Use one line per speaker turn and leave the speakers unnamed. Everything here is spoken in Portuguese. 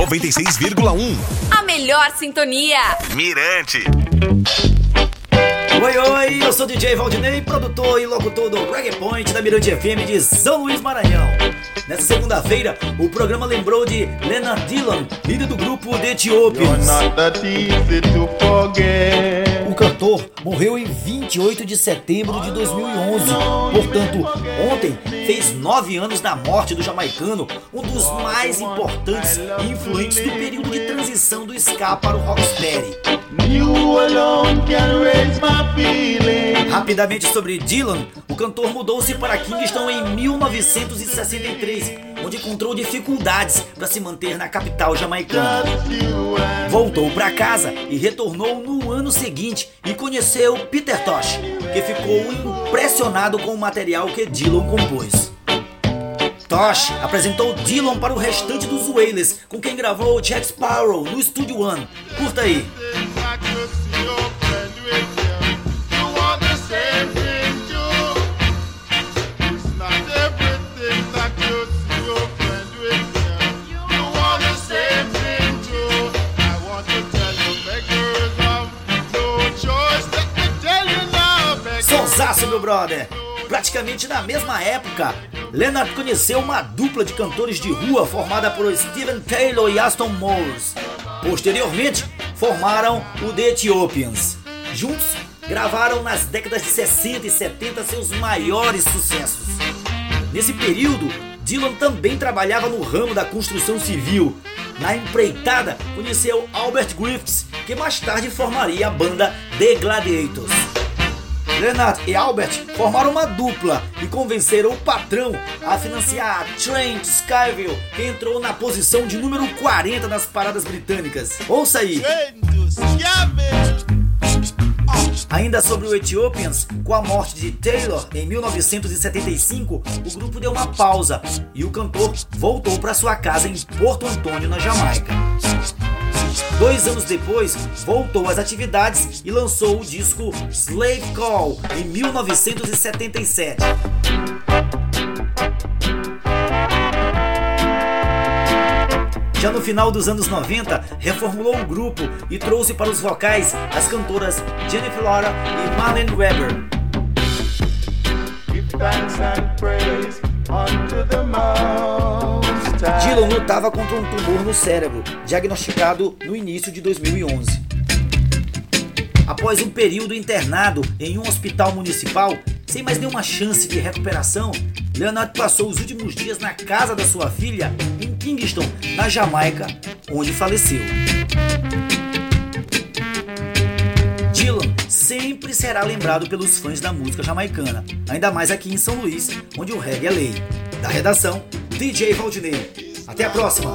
96,1.
A melhor sintonia.
Mirante.
Oi, oi, eu sou DJ Valdinei, produtor e locutor do Reggae Point da Mirante FM de São Luís Maranhão. Nessa segunda-feira, o programa lembrou de Leonard Dillon, líder do grupo The Ethiopians. O cantor morreu em 28 de setembro de 2011. Portanto, ontem fez nove anos da morte do jamaicano, um dos mais importantes e influentes do período de transição do ska para o rocksteady. Rapidamente sobre Dylan, cantor mudou-se para Kingston em 1963, onde encontrou dificuldades para se manter na capital jamaicana. Voltou para casa e retornou no ano seguinte e conheceu Peter Tosh, que ficou impressionado com o material que Dylan compôs. Tosh apresentou Dylan para o restante dos Wailers, com quem gravou Jack Sparrow no Studio One. Curta aí. Sonsaço, meu brother! Praticamente na mesma época, Leonard conheceu uma dupla de cantores de rua formada por Steven Taylor e Aston Morris. Posteriormente, formaram o The Ethiopians. Juntos, gravaram nas décadas de 60 e 70 seus maiores sucessos. Nesse período, Dylan também trabalhava no ramo da construção civil. Na empreitada, conheceu Albert Griffiths, que mais tarde formaria a banda The Gladiators. Leonard e Albert formaram uma dupla e convenceram o patrão a financiar Trent Skyville, que entrou na posição de número 40 nas paradas britânicas. Ouça aí! Ainda sobre o Ethiopians, com a morte de Taylor em 1975, o grupo deu uma pausa e o cantor voltou para sua casa em Porto Antônio, na Jamaica. Dois anos depois, voltou às atividades e lançou o disco Slave Call em 1977. Já no final dos anos 90, reformulou o grupo e trouxe para os vocais as cantoras Jennifer Laura e Marlene Weber. Dylan lutava contra um tumor no cérebro, diagnosticado no início de 2011. Após um período internado em um hospital municipal, sem mais nenhuma chance de recuperação, Leonard passou os últimos dias na casa da sua filha em Kingston, na Jamaica, onde faleceu. Dylan sempre será lembrado pelos fãs da música jamaicana, ainda mais aqui em São Luís, onde o reggae é lei. Da redação, DJ Valdinei. Até a próxima!